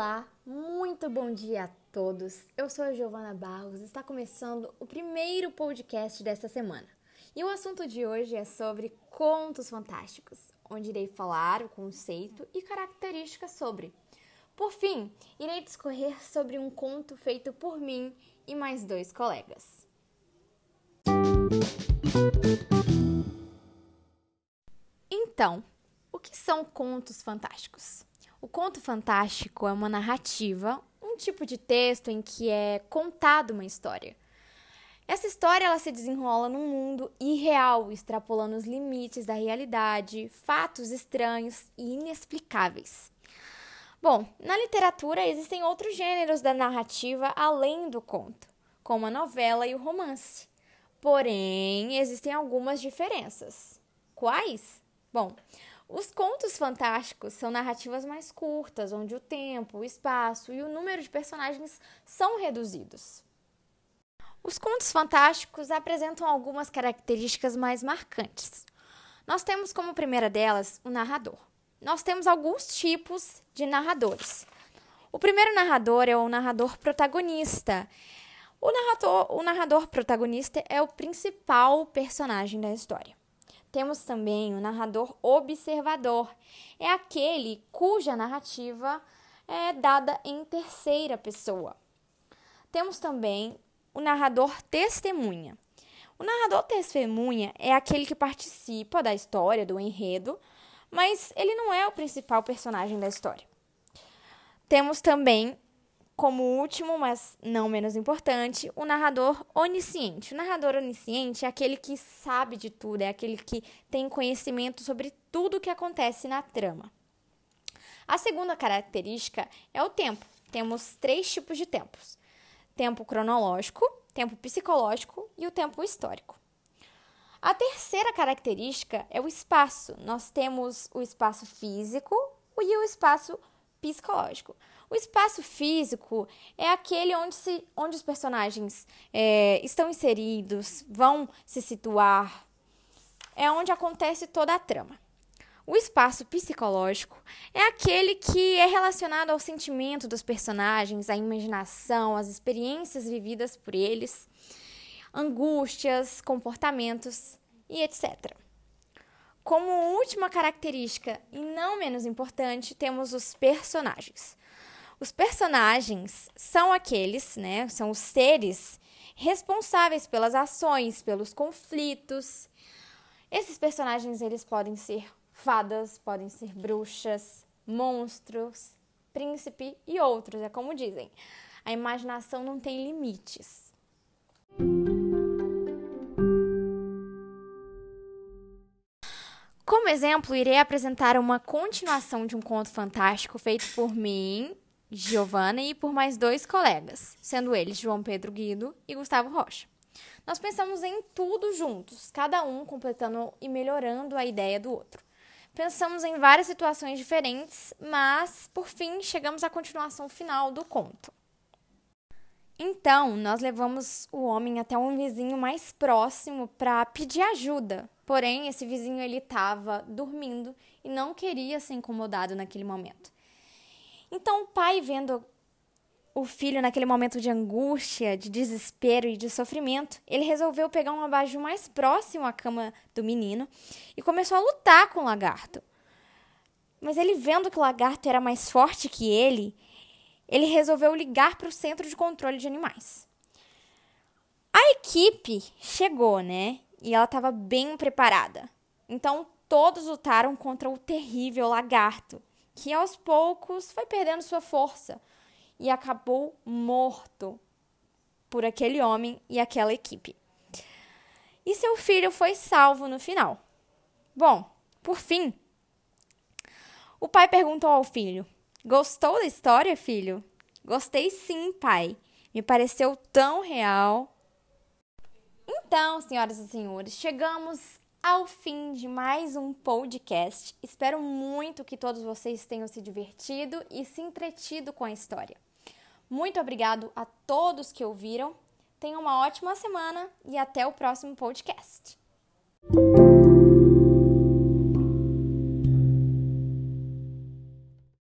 Olá, muito bom dia a todos. Eu sou a Giovana Barros. Está começando o primeiro podcast desta semana. E o assunto de hoje é sobre contos fantásticos, onde irei falar o conceito e características sobre. Por fim, irei discorrer sobre um conto feito por mim e mais dois colegas. Então, o que são contos fantásticos? O conto fantástico é uma narrativa, um tipo de texto em que é contada uma história. Essa história ela se desenrola num mundo irreal, extrapolando os limites da realidade, fatos estranhos e inexplicáveis. Bom, na literatura existem outros gêneros da narrativa além do conto, como a novela e o romance. Porém, existem algumas diferenças. Quais? Bom, os contos fantásticos são narrativas mais curtas, onde o tempo, o espaço e o número de personagens são reduzidos. Os contos fantásticos apresentam algumas características mais marcantes. Nós temos como primeira delas o narrador. Nós temos alguns tipos de narradores. O primeiro narrador é o narrador protagonista. O narrador, o narrador protagonista é o principal personagem da história. Temos também o narrador observador. É aquele cuja narrativa é dada em terceira pessoa. Temos também o narrador testemunha. O narrador testemunha é aquele que participa da história, do enredo, mas ele não é o principal personagem da história. Temos também como último, mas não menos importante, o narrador onisciente. O narrador onisciente é aquele que sabe de tudo, é aquele que tem conhecimento sobre tudo o que acontece na trama. A segunda característica é o tempo. Temos três tipos de tempos: tempo cronológico, tempo psicológico e o tempo histórico. A terceira característica é o espaço. Nós temos o espaço físico e o espaço psicológico. O espaço físico é aquele onde, se, onde os personagens é, estão inseridos, vão se situar, é onde acontece toda a trama. O espaço psicológico é aquele que é relacionado ao sentimento dos personagens, à imaginação, às experiências vividas por eles, angústias, comportamentos e etc. Como última característica, e não menos importante, temos os personagens. Os personagens são aqueles, né? São os seres responsáveis pelas ações, pelos conflitos. Esses personagens eles podem ser fadas, podem ser bruxas, monstros, príncipe e outros, é como dizem. A imaginação não tem limites. Exemplo, irei apresentar uma continuação de um conto fantástico feito por mim Giovana e por mais dois colegas, sendo eles João Pedro Guido e Gustavo Rocha. Nós pensamos em tudo juntos, cada um completando e melhorando a ideia do outro. Pensamos em várias situações diferentes, mas por fim chegamos à continuação final do conto. Então, nós levamos o homem até um vizinho mais próximo para pedir ajuda. Porém, esse vizinho ele estava dormindo e não queria ser incomodado naquele momento. Então, o pai, vendo o filho naquele momento de angústia, de desespero e de sofrimento, ele resolveu pegar um abajur mais próximo à cama do menino e começou a lutar com o lagarto. Mas ele vendo que o lagarto era mais forte que ele, ele resolveu ligar para o centro de controle de animais. A equipe chegou, né? E ela estava bem preparada. Então todos lutaram contra o terrível lagarto que aos poucos foi perdendo sua força e acabou morto por aquele homem e aquela equipe. E seu filho foi salvo no final. Bom, por fim, o pai perguntou ao filho: Gostou da história, filho? Gostei sim, pai. Me pareceu tão real. Então, senhoras e senhores, chegamos ao fim de mais um podcast. Espero muito que todos vocês tenham se divertido e se entretido com a história. Muito obrigado a todos que ouviram. Tenham uma ótima semana e até o próximo podcast.